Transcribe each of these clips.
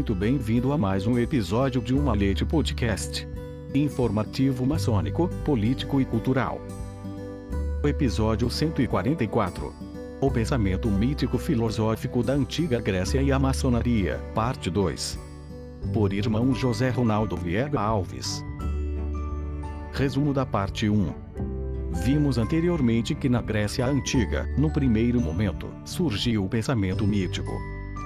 muito bem-vindos a mais um episódio de Uma Leite Podcast. Informativo maçônico, político e cultural. Episódio 144. O pensamento mítico filosófico da antiga Grécia e a maçonaria, parte 2. Por irmão José Ronaldo Vieira Alves. Resumo da parte 1. Vimos anteriormente que na Grécia Antiga, no primeiro momento, surgiu o pensamento mítico.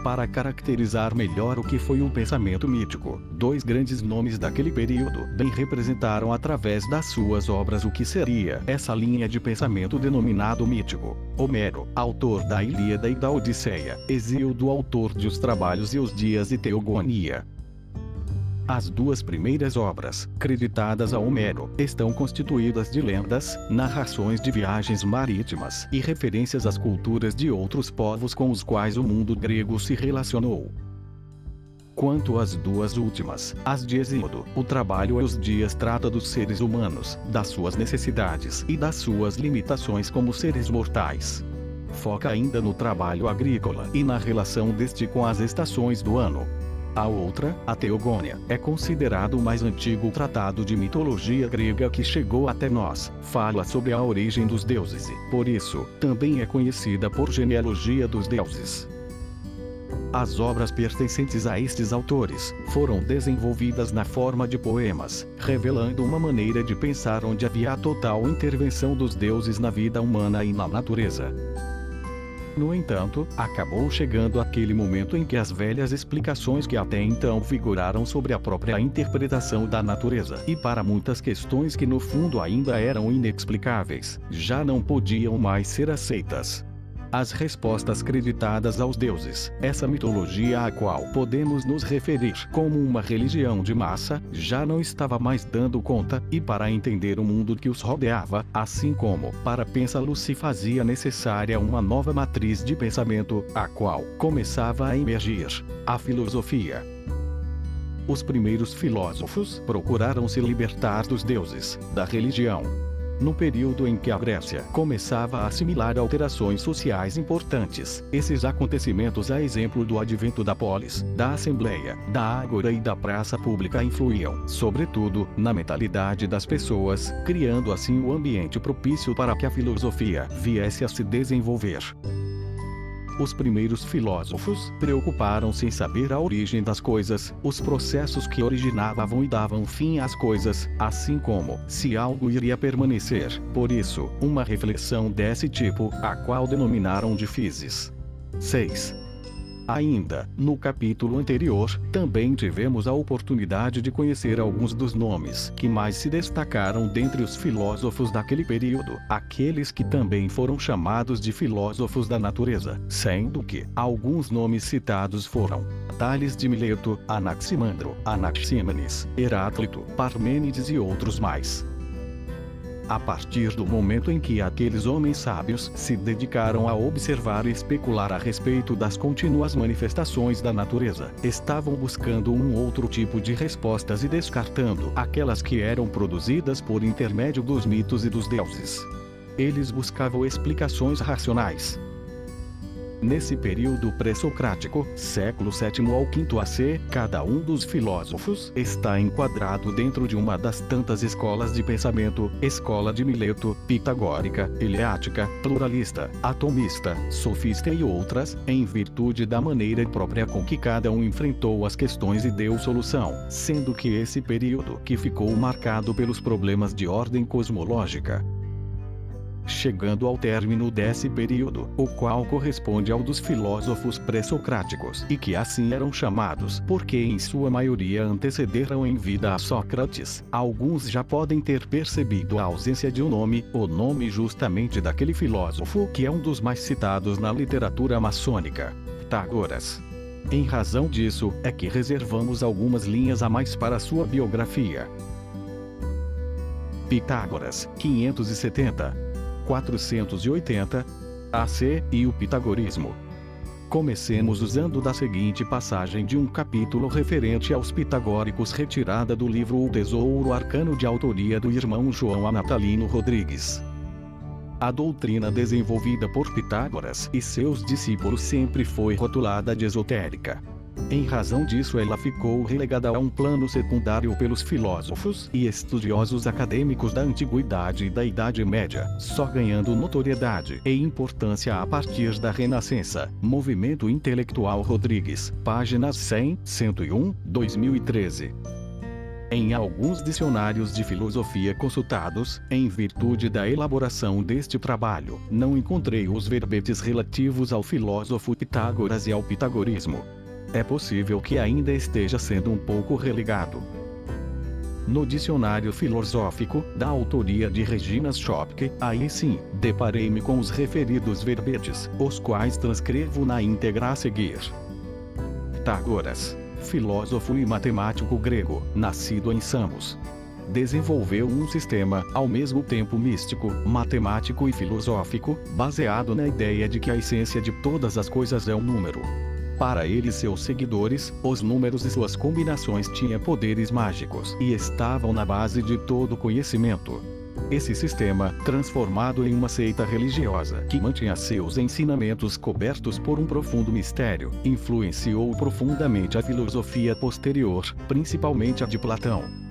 Para caracterizar melhor o que foi o pensamento mítico, dois grandes nomes daquele período bem representaram através das suas obras o que seria essa linha de pensamento denominado mítico. Homero, autor da Ilíada e da Odisseia, Exíodo, autor de Os Trabalhos e os Dias e Teogonia, as duas primeiras obras, creditadas a Homero, estão constituídas de lendas, narrações de viagens marítimas e referências às culturas de outros povos com os quais o mundo grego se relacionou. Quanto às duas últimas, as de Exíodo, o trabalho e os dias trata dos seres humanos, das suas necessidades e das suas limitações como seres mortais. Foca ainda no trabalho agrícola e na relação deste com as estações do ano, a outra, a Teogônia, é considerado o mais antigo tratado de mitologia grega que chegou até nós. Fala sobre a origem dos deuses e, por isso, também é conhecida por genealogia dos deuses. As obras pertencentes a estes autores foram desenvolvidas na forma de poemas, revelando uma maneira de pensar onde havia a total intervenção dos deuses na vida humana e na natureza. No entanto, acabou chegando aquele momento em que as velhas explicações que até então figuraram sobre a própria interpretação da natureza e para muitas questões que no fundo ainda eram inexplicáveis, já não podiam mais ser aceitas as respostas creditadas aos deuses. Essa mitologia a qual podemos nos referir como uma religião de massa, já não estava mais dando conta, e para entender o mundo que os rodeava, assim como para pensá-lo se fazia necessária uma nova matriz de pensamento, a qual começava a emergir a filosofia. Os primeiros filósofos procuraram se libertar dos deuses, da religião, no período em que a Grécia começava a assimilar alterações sociais importantes, esses acontecimentos, a exemplo do advento da polis, da assembleia, da ágora e da praça pública, influíam, sobretudo, na mentalidade das pessoas, criando assim o ambiente propício para que a filosofia viesse a se desenvolver. Os primeiros filósofos preocuparam-se em saber a origem das coisas, os processos que originavam e davam fim às coisas, assim como se algo iria permanecer. Por isso, uma reflexão desse tipo, a qual denominaram de physis. 6. Ainda, no capítulo anterior, também tivemos a oportunidade de conhecer alguns dos nomes que mais se destacaram dentre os filósofos daquele período, aqueles que também foram chamados de filósofos da natureza, sendo que alguns nomes citados foram Tales de Mileto, Anaximandro, Anaxímenes, Heráclito, Parmênides e outros mais. A partir do momento em que aqueles homens sábios se dedicaram a observar e especular a respeito das contínuas manifestações da natureza, estavam buscando um outro tipo de respostas e descartando aquelas que eram produzidas por intermédio dos mitos e dos deuses. Eles buscavam explicações racionais, Nesse período pré-socrático, século VII ao V AC, cada um dos filósofos está enquadrado dentro de uma das tantas escolas de pensamento, escola de Mileto, pitagórica, eleática, pluralista, atomista, sofista e outras, em virtude da maneira própria com que cada um enfrentou as questões e deu solução, sendo que esse período que ficou marcado pelos problemas de ordem cosmológica, chegando ao término desse período, o qual corresponde ao dos filósofos pré-socráticos, e que assim eram chamados, porque em sua maioria antecederam em vida a Sócrates. Alguns já podem ter percebido a ausência de um nome, o nome justamente daquele filósofo que é um dos mais citados na literatura maçônica, Pitágoras. Em razão disso, é que reservamos algumas linhas a mais para sua biografia. Pitágoras, 570, 480 AC e o Pitagorismo. Comecemos usando da seguinte passagem de um capítulo referente aos pitagóricos retirada do livro O Tesouro Arcano de autoria do irmão João Anatalino Rodrigues. A doutrina desenvolvida por Pitágoras e seus discípulos sempre foi rotulada de esotérica. Em razão disso, ela ficou relegada a um plano secundário pelos filósofos e estudiosos acadêmicos da Antiguidade e da Idade Média, só ganhando notoriedade e importância a partir da Renascença. Movimento Intelectual Rodrigues, páginas 100, 101, 2013. Em alguns dicionários de filosofia consultados, em virtude da elaboração deste trabalho, não encontrei os verbetes relativos ao filósofo Pitágoras e ao pitagorismo é possível que ainda esteja sendo um pouco relegado. No dicionário filosófico, da autoria de Regina Schopke, aí sim, deparei-me com os referidos verbetes, os quais transcrevo na íntegra a seguir. Pitágoras, filósofo e matemático grego, nascido em Samos. Desenvolveu um sistema, ao mesmo tempo místico, matemático e filosófico, baseado na ideia de que a essência de todas as coisas é um número. Para ele e seus seguidores, os números e suas combinações tinham poderes mágicos e estavam na base de todo conhecimento. Esse sistema, transformado em uma seita religiosa que mantinha seus ensinamentos cobertos por um profundo mistério, influenciou profundamente a filosofia posterior, principalmente a de Platão.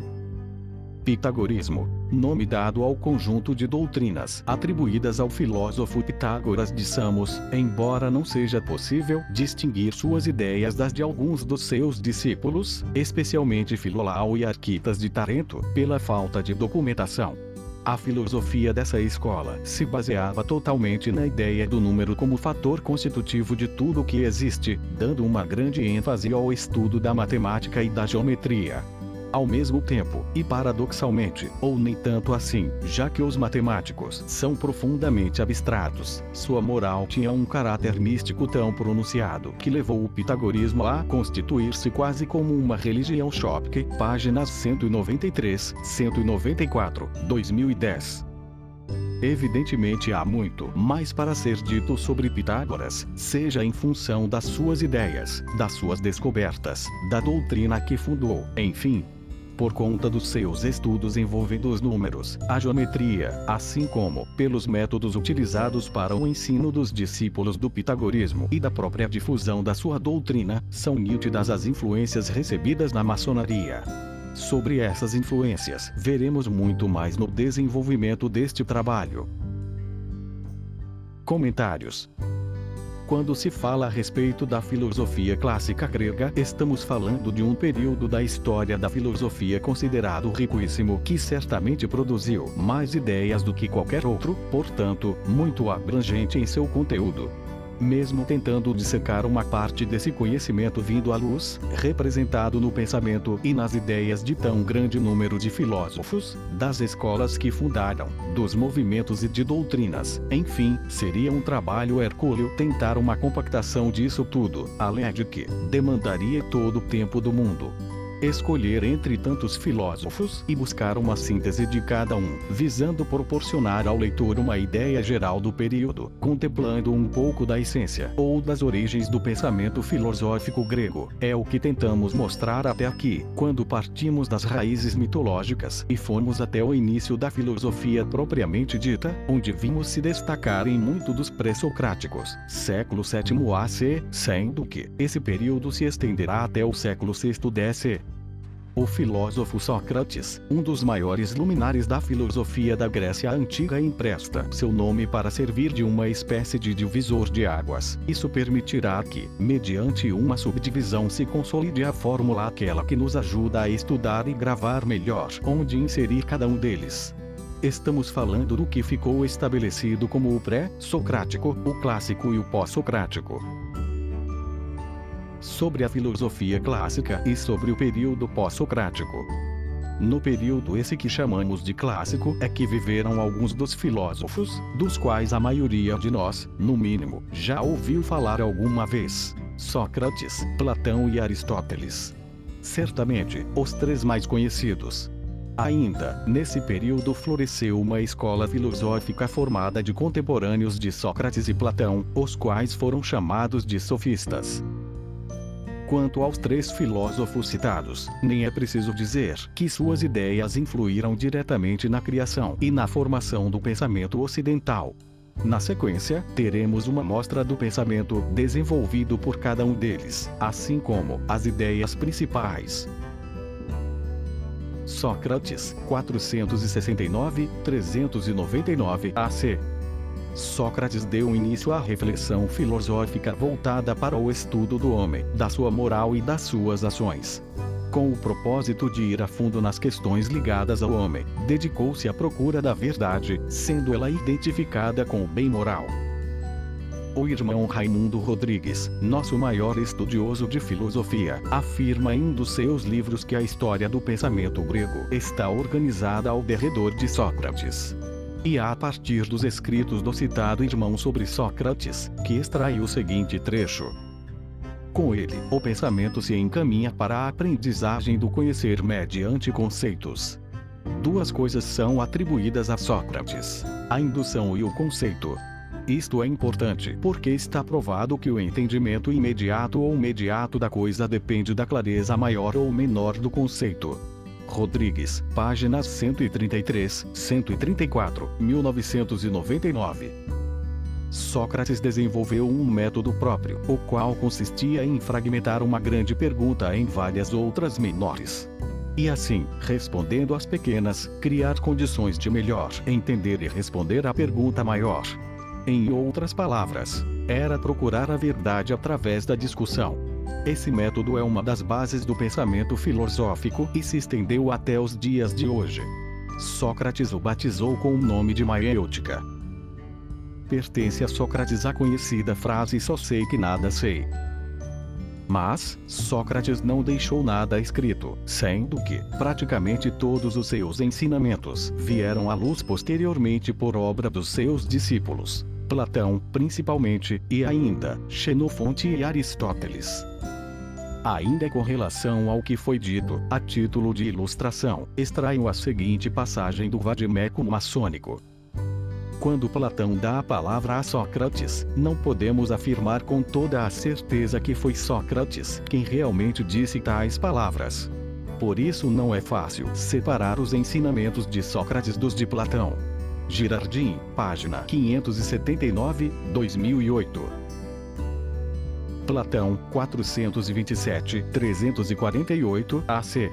Pitagorismo, nome dado ao conjunto de doutrinas atribuídas ao filósofo Pitágoras de Samos, embora não seja possível distinguir suas ideias das de alguns dos seus discípulos, especialmente Filolau e Arquitas de Tarento, pela falta de documentação. A filosofia dessa escola se baseava totalmente na ideia do número como fator constitutivo de tudo o que existe, dando uma grande ênfase ao estudo da matemática e da geometria ao mesmo tempo, e paradoxalmente, ou nem tanto assim, já que os matemáticos são profundamente abstratos, sua moral tinha um caráter místico tão pronunciado que levou o pitagorismo a constituir-se quase como uma religião Schopke, páginas 193, 194, 2010. Evidentemente há muito mais para ser dito sobre Pitágoras, seja em função das suas ideias, das suas descobertas, da doutrina que fundou, enfim, por conta dos seus estudos envolvendo os números, a geometria, assim como pelos métodos utilizados para o ensino dos discípulos do pitagorismo e da própria difusão da sua doutrina, são nítidas as influências recebidas na maçonaria. Sobre essas influências, veremos muito mais no desenvolvimento deste trabalho. Comentários quando se fala a respeito da filosofia clássica grega, estamos falando de um período da história da filosofia considerado riquíssimo que certamente produziu mais ideias do que qualquer outro, portanto, muito abrangente em seu conteúdo mesmo tentando dissecar uma parte desse conhecimento vindo à luz, representado no pensamento e nas ideias de tão grande número de filósofos, das escolas que fundaram, dos movimentos e de doutrinas. Enfim, seria um trabalho hercúleo tentar uma compactação disso tudo, além de que demandaria todo o tempo do mundo escolher entre tantos filósofos e buscar uma síntese de cada um, visando proporcionar ao leitor uma ideia geral do período, contemplando um pouco da essência ou das origens do pensamento filosófico grego. É o que tentamos mostrar até aqui, quando partimos das raízes mitológicas e fomos até o início da filosofia propriamente dita, onde vimos se destacar em muito dos pré-socráticos, século VII AC, sendo que esse período se estenderá até o século VI DC. O filósofo Sócrates, um dos maiores luminares da filosofia da Grécia Antiga, empresta seu nome para servir de uma espécie de divisor de águas. Isso permitirá que, mediante uma subdivisão, se consolide a fórmula aquela que nos ajuda a estudar e gravar melhor onde inserir cada um deles. Estamos falando do que ficou estabelecido como o pré-socrático, o clássico e o pós-socrático sobre a filosofia clássica e sobre o período pós-socrático. No período esse que chamamos de clássico é que viveram alguns dos filósofos, dos quais a maioria de nós, no mínimo, já ouviu falar alguma vez: Sócrates, Platão e Aristóteles. Certamente, os três mais conhecidos. Ainda, nesse período floresceu uma escola filosófica formada de contemporâneos de Sócrates e Platão, os quais foram chamados de sofistas. Quanto aos três filósofos citados, nem é preciso dizer que suas ideias influíram diretamente na criação e na formação do pensamento ocidental. Na sequência, teremos uma mostra do pensamento desenvolvido por cada um deles, assim como as ideias principais. Sócrates, 469-399 AC. Sócrates deu início à reflexão filosófica voltada para o estudo do homem, da sua moral e das suas ações. Com o propósito de ir a fundo nas questões ligadas ao homem, dedicou-se à procura da verdade, sendo ela identificada com o bem moral. O irmão Raimundo Rodrigues, nosso maior estudioso de filosofia, afirma em um dos seus livros que a história do pensamento grego está organizada ao derredor de Sócrates. E a partir dos escritos do citado irmão sobre Sócrates, que extrai o seguinte trecho. Com ele, o pensamento se encaminha para a aprendizagem do conhecer mediante conceitos. Duas coisas são atribuídas a Sócrates: a indução e o conceito. Isto é importante porque está provado que o entendimento imediato ou mediato da coisa depende da clareza maior ou menor do conceito. Rodrigues, páginas 133, 134, 1999. Sócrates desenvolveu um método próprio, o qual consistia em fragmentar uma grande pergunta em várias outras menores. E assim, respondendo às pequenas, criar condições de melhor entender e responder à pergunta maior. Em outras palavras, era procurar a verdade através da discussão. Esse método é uma das bases do pensamento filosófico e se estendeu até os dias de hoje. Sócrates o batizou com o nome de Maêutica. Pertence a Sócrates a conhecida frase só sei que nada sei. Mas, Sócrates não deixou nada escrito, sendo que, praticamente todos os seus ensinamentos vieram à luz posteriormente por obra dos seus discípulos. Platão, principalmente, e ainda, Xenofonte e Aristóteles. Ainda com relação ao que foi dito, a título de ilustração, extraio a seguinte passagem do Vadimeco maçônico. Quando Platão dá a palavra a Sócrates, não podemos afirmar com toda a certeza que foi Sócrates quem realmente disse tais palavras. Por isso não é fácil separar os ensinamentos de Sócrates dos de Platão. Girardim, página 579, 2008. Platão, 427, 348 AC.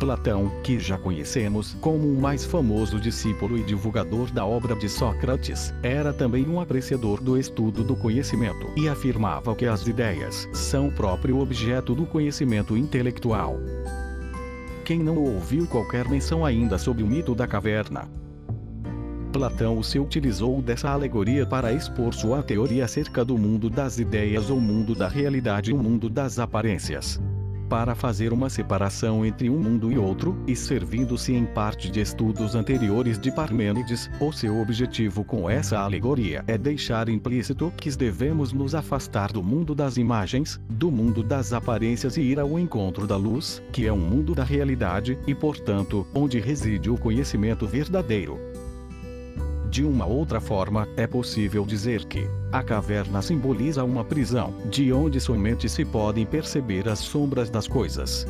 Platão, que já conhecemos como o mais famoso discípulo e divulgador da obra de Sócrates, era também um apreciador do estudo do conhecimento e afirmava que as ideias são o próprio objeto do conhecimento intelectual. Quem não ouviu qualquer menção ainda sobre o mito da caverna, Platão se utilizou dessa alegoria para expor sua teoria acerca do mundo das ideias ou mundo da realidade e o mundo das aparências. Para fazer uma separação entre um mundo e outro, e servindo-se em parte de estudos anteriores de Parmênides, o seu objetivo com essa alegoria é deixar implícito que devemos nos afastar do mundo das imagens, do mundo das aparências e ir ao encontro da luz, que é um mundo da realidade e, portanto, onde reside o conhecimento verdadeiro. De uma outra forma, é possível dizer que a caverna simboliza uma prisão, de onde somente se podem perceber as sombras das coisas.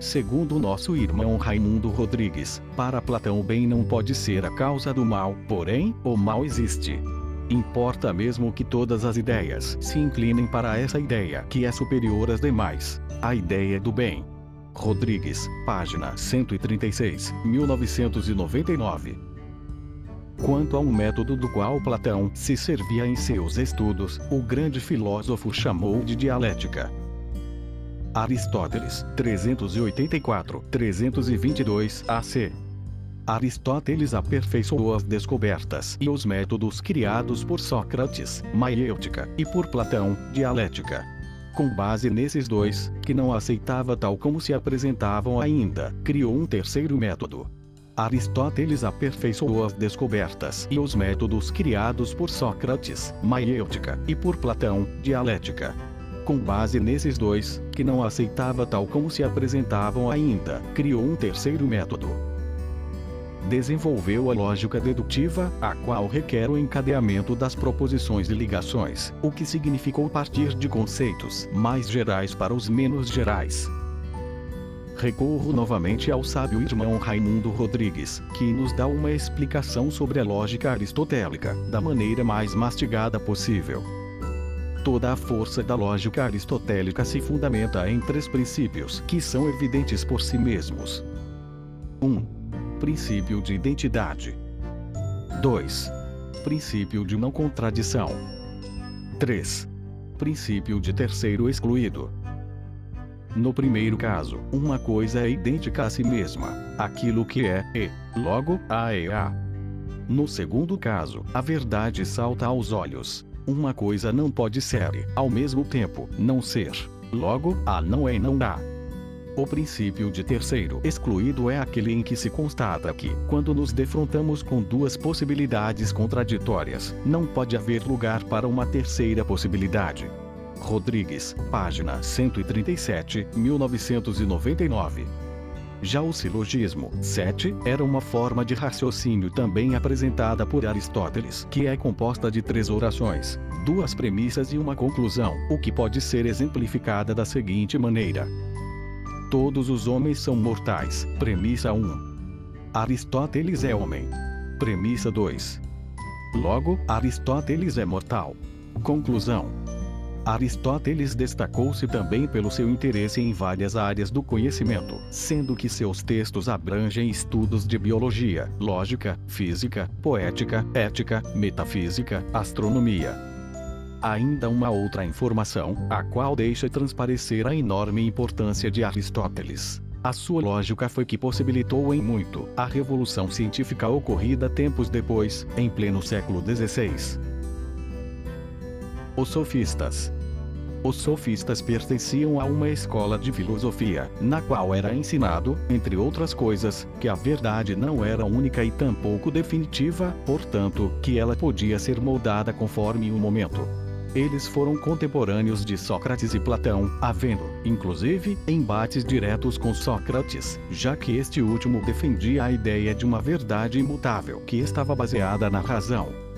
Segundo nosso irmão Raimundo Rodrigues, para Platão o bem não pode ser a causa do mal, porém, o mal existe. Importa mesmo que todas as ideias se inclinem para essa ideia que é superior às demais, a ideia do bem. Rodrigues, página 136, 1999. Quanto a um método do qual Platão se servia em seus estudos, o grande filósofo chamou de dialética. Aristóteles, 384-322 AC. Aristóteles aperfeiçoou as descobertas e os métodos criados por Sócrates, maiêutica, e por Platão, dialética. Com base nesses dois, que não aceitava tal como se apresentavam ainda, criou um terceiro método, Aristóteles aperfeiçoou as descobertas e os métodos criados por Sócrates, maiêutica, e por Platão, dialética. Com base nesses dois, que não aceitava tal como se apresentavam ainda, criou um terceiro método. desenvolveu a lógica dedutiva, a qual requer o encadeamento das proposições e ligações, o que significou partir de conceitos mais gerais para os menos gerais. Recorro novamente ao sábio irmão Raimundo Rodrigues, que nos dá uma explicação sobre a lógica aristotélica, da maneira mais mastigada possível. Toda a força da lógica aristotélica se fundamenta em três princípios que são evidentes por si mesmos. 1. Um, princípio de identidade. 2. Princípio de não contradição. 3. Princípio de terceiro excluído. No primeiro caso, uma coisa é idêntica a si mesma, aquilo que é, e, logo, a é a. No segundo caso, a verdade salta aos olhos, uma coisa não pode ser, ao mesmo tempo, não ser. Logo, a não é e não há. O princípio de terceiro excluído é aquele em que se constata que, quando nos defrontamos com duas possibilidades contraditórias, não pode haver lugar para uma terceira possibilidade. Rodrigues, página 137, 1999. Já o silogismo 7 era uma forma de raciocínio também apresentada por Aristóteles, que é composta de três orações, duas premissas e uma conclusão, o que pode ser exemplificada da seguinte maneira: Todos os homens são mortais. Premissa 1. Aristóteles é homem. Premissa 2. Logo, Aristóteles é mortal. Conclusão: Aristóteles destacou-se também pelo seu interesse em várias áreas do conhecimento, sendo que seus textos abrangem estudos de biologia, lógica, física, poética, ética, metafísica, astronomia. Ainda uma outra informação, a qual deixa transparecer a enorme importância de Aristóteles. A sua lógica foi que possibilitou em muito a revolução científica ocorrida tempos depois, em pleno século XVI. Os sofistas. Os sofistas pertenciam a uma escola de filosofia, na qual era ensinado, entre outras coisas, que a verdade não era única e tampouco definitiva, portanto, que ela podia ser moldada conforme o momento. Eles foram contemporâneos de Sócrates e Platão, havendo, inclusive, embates diretos com Sócrates, já que este último defendia a ideia de uma verdade imutável que estava baseada na razão.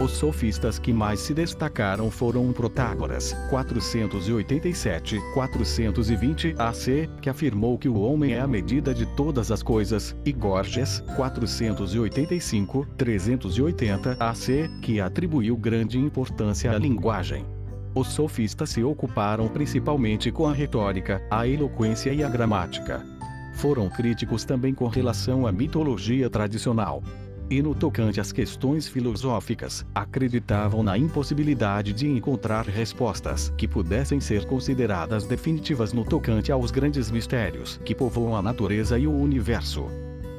Os sofistas que mais se destacaram foram Protágoras, 487-420 AC, que afirmou que o homem é a medida de todas as coisas, e Gorgias, 485-380 AC, que atribuiu grande importância à linguagem. Os sofistas se ocuparam principalmente com a retórica, a eloquência e a gramática. Foram críticos também com relação à mitologia tradicional e no tocante às questões filosóficas, acreditavam na impossibilidade de encontrar respostas que pudessem ser consideradas definitivas no tocante aos grandes mistérios que povoam a natureza e o universo.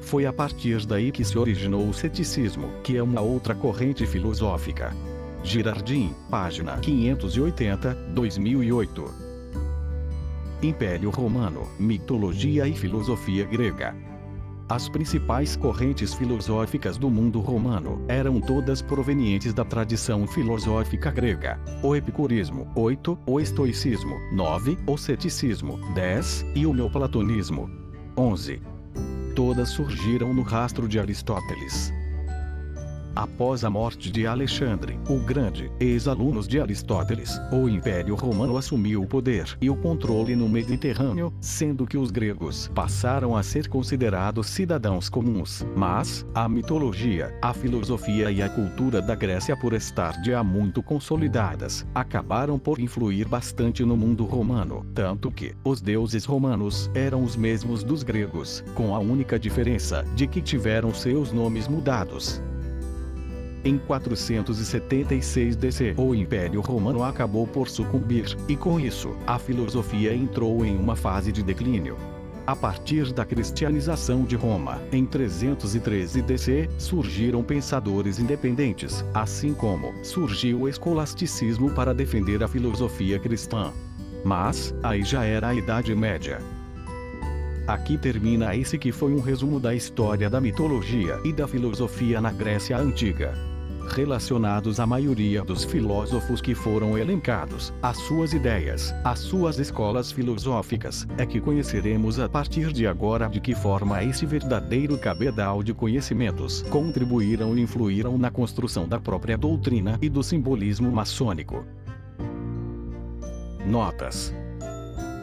Foi a partir daí que se originou o ceticismo, que é uma outra corrente filosófica. Girardim, página 580, 2008. Império Romano, Mitologia e Filosofia Grega. As principais correntes filosóficas do mundo romano eram todas provenientes da tradição filosófica grega. O epicurismo, 8, o estoicismo, 9, o ceticismo, 10 e o neoplatonismo, 11. Todas surgiram no rastro de Aristóteles. Após a morte de Alexandre, o Grande, ex-alunos de Aristóteles, o Império Romano assumiu o poder e o controle no Mediterrâneo, sendo que os gregos passaram a ser considerados cidadãos comuns. Mas, a mitologia, a filosofia e a cultura da Grécia, por estar já muito consolidadas, acabaram por influir bastante no mundo romano, tanto que os deuses romanos eram os mesmos dos gregos, com a única diferença de que tiveram seus nomes mudados. Em 476 DC, o Império Romano acabou por sucumbir, e com isso, a filosofia entrou em uma fase de declínio. A partir da cristianização de Roma, em 313 DC, surgiram pensadores independentes, assim como surgiu o escolasticismo para defender a filosofia cristã. Mas, aí já era a Idade Média. Aqui termina esse que foi um resumo da história da mitologia e da filosofia na Grécia Antiga. Relacionados à maioria dos filósofos que foram elencados, às suas ideias, às suas escolas filosóficas, é que conheceremos a partir de agora de que forma esse verdadeiro cabedal de conhecimentos contribuíram e influíram na construção da própria doutrina e do simbolismo maçônico. Notas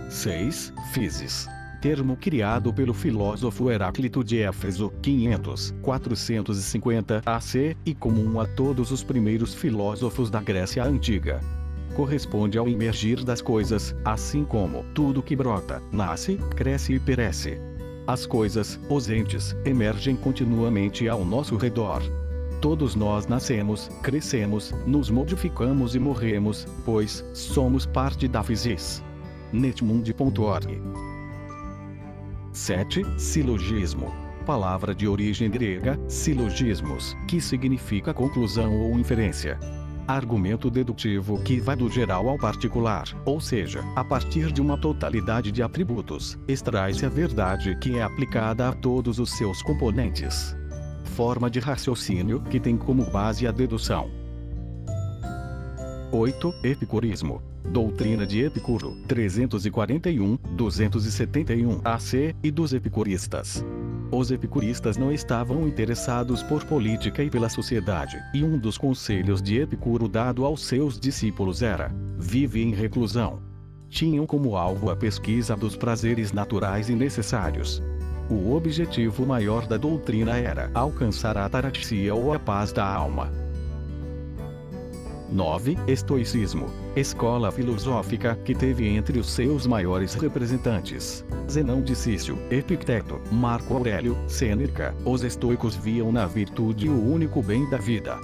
6. Physis termo criado pelo filósofo Heráclito de Éfeso, 500, 450 AC, e comum a todos os primeiros filósofos da Grécia Antiga. Corresponde ao emergir das coisas, assim como tudo que brota, nasce, cresce e perece. As coisas, os entes, emergem continuamente ao nosso redor. Todos nós nascemos, crescemos, nos modificamos e morremos, pois somos parte da physis. netmundi.org 7. Silogismo. Palavra de origem grega, silogismos, que significa conclusão ou inferência. Argumento dedutivo que vai do geral ao particular, ou seja, a partir de uma totalidade de atributos, extrai-se a verdade que é aplicada a todos os seus componentes. Forma de raciocínio que tem como base a dedução. 8. Epicurismo Doutrina de Epicuro, 341-271 AC, e dos epicuristas. Os epicuristas não estavam interessados por política e pela sociedade, e um dos conselhos de Epicuro dado aos seus discípulos era: vive em reclusão. Tinham como alvo a pesquisa dos prazeres naturais e necessários. O objetivo maior da doutrina era alcançar a ataraxia ou a paz da alma. 9. Estoicismo. Escola filosófica que teve entre os seus maiores representantes Zenão de Cício, Epicteto, Marco Aurélio, Sêneca. Os estoicos viam na virtude o único bem da vida.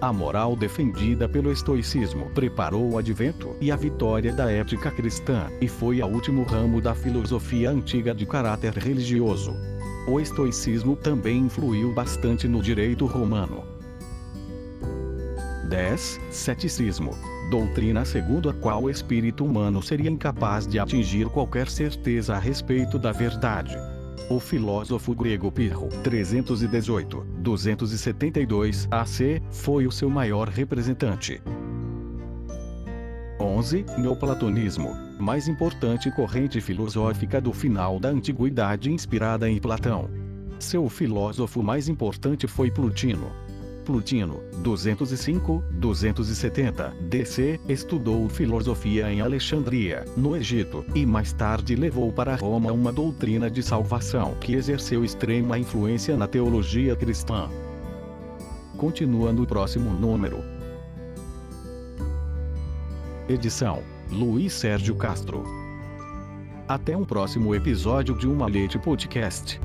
A moral defendida pelo estoicismo preparou o advento e a vitória da ética cristã, e foi a último ramo da filosofia antiga de caráter religioso. O estoicismo também influiu bastante no direito romano. 10. Ceticismo. Doutrina segundo a qual o espírito humano seria incapaz de atingir qualquer certeza a respeito da verdade. O filósofo grego Pirro, 318-272 AC, foi o seu maior representante. 11. Neoplatonismo. Mais importante corrente filosófica do final da antiguidade inspirada em Platão. Seu filósofo mais importante foi Plutino, Plutino, 205-270 DC, estudou filosofia em Alexandria, no Egito, e mais tarde levou para Roma uma doutrina de salvação que exerceu extrema influência na teologia cristã. Continua no próximo número. Edição: Luiz Sérgio Castro. Até um próximo episódio de Uma Leite Podcast.